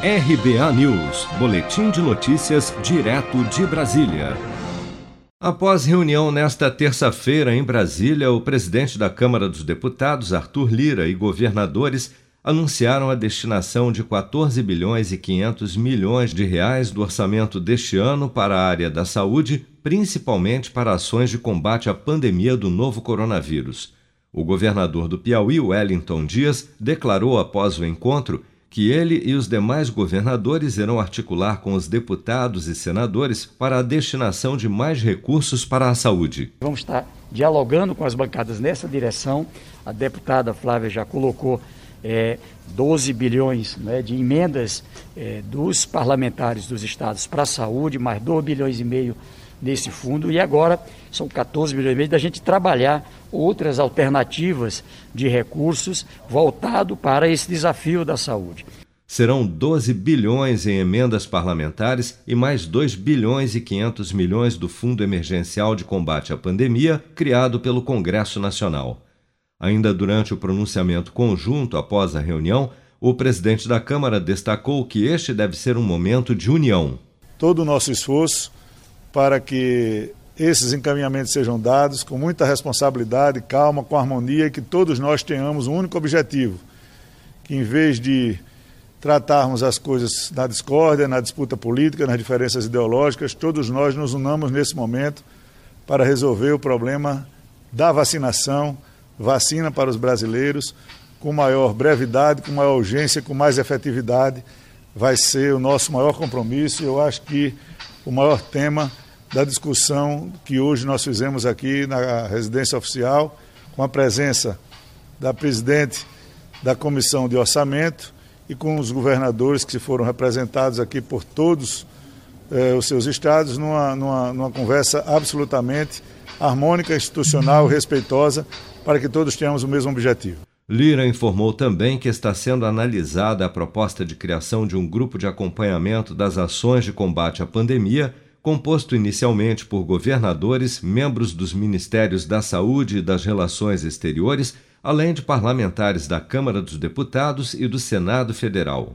RBA News, Boletim de Notícias, direto de Brasília. Após reunião nesta terça-feira em Brasília, o presidente da Câmara dos Deputados, Arthur Lira, e governadores anunciaram a destinação de 14 bilhões e 500 milhões de reais do orçamento deste ano para a área da saúde, principalmente para ações de combate à pandemia do novo coronavírus. O governador do Piauí, Wellington Dias, declarou após o encontro que ele e os demais governadores irão articular com os deputados e senadores para a destinação de mais recursos para a saúde. Vamos estar dialogando com as bancadas nessa direção. A deputada Flávia já colocou é, 12 bilhões né, de emendas é, dos parlamentares dos estados para a saúde, mais 2 bilhões e meio nesse fundo, e agora são 14 bilhões e meio da gente trabalhar outras alternativas de recursos voltado para esse desafio da saúde. Serão 12 bilhões em emendas parlamentares e mais 2 bilhões e 500 milhões do Fundo Emergencial de Combate à Pandemia, criado pelo Congresso Nacional. Ainda durante o pronunciamento conjunto após a reunião, o presidente da Câmara destacou que este deve ser um momento de união. Todo o nosso esforço para que esses encaminhamentos sejam dados com muita responsabilidade, calma, com harmonia e que todos nós tenhamos um único objetivo: que em vez de tratarmos as coisas na discórdia, na disputa política, nas diferenças ideológicas, todos nós nos unamos nesse momento para resolver o problema da vacinação vacina para os brasileiros com maior brevidade, com maior urgência, com mais efetividade. Vai ser o nosso maior compromisso e eu acho que o maior tema da discussão que hoje nós fizemos aqui na residência oficial, com a presença da presidente da Comissão de Orçamento e com os governadores que foram representados aqui por todos eh, os seus estados, numa, numa, numa conversa absolutamente harmônica, institucional, respeitosa, para que todos tenhamos o mesmo objetivo. Lira informou também que está sendo analisada a proposta de criação de um grupo de acompanhamento das ações de combate à pandemia, composto inicialmente por governadores, membros dos Ministérios da Saúde e das Relações Exteriores, além de parlamentares da Câmara dos Deputados e do Senado Federal.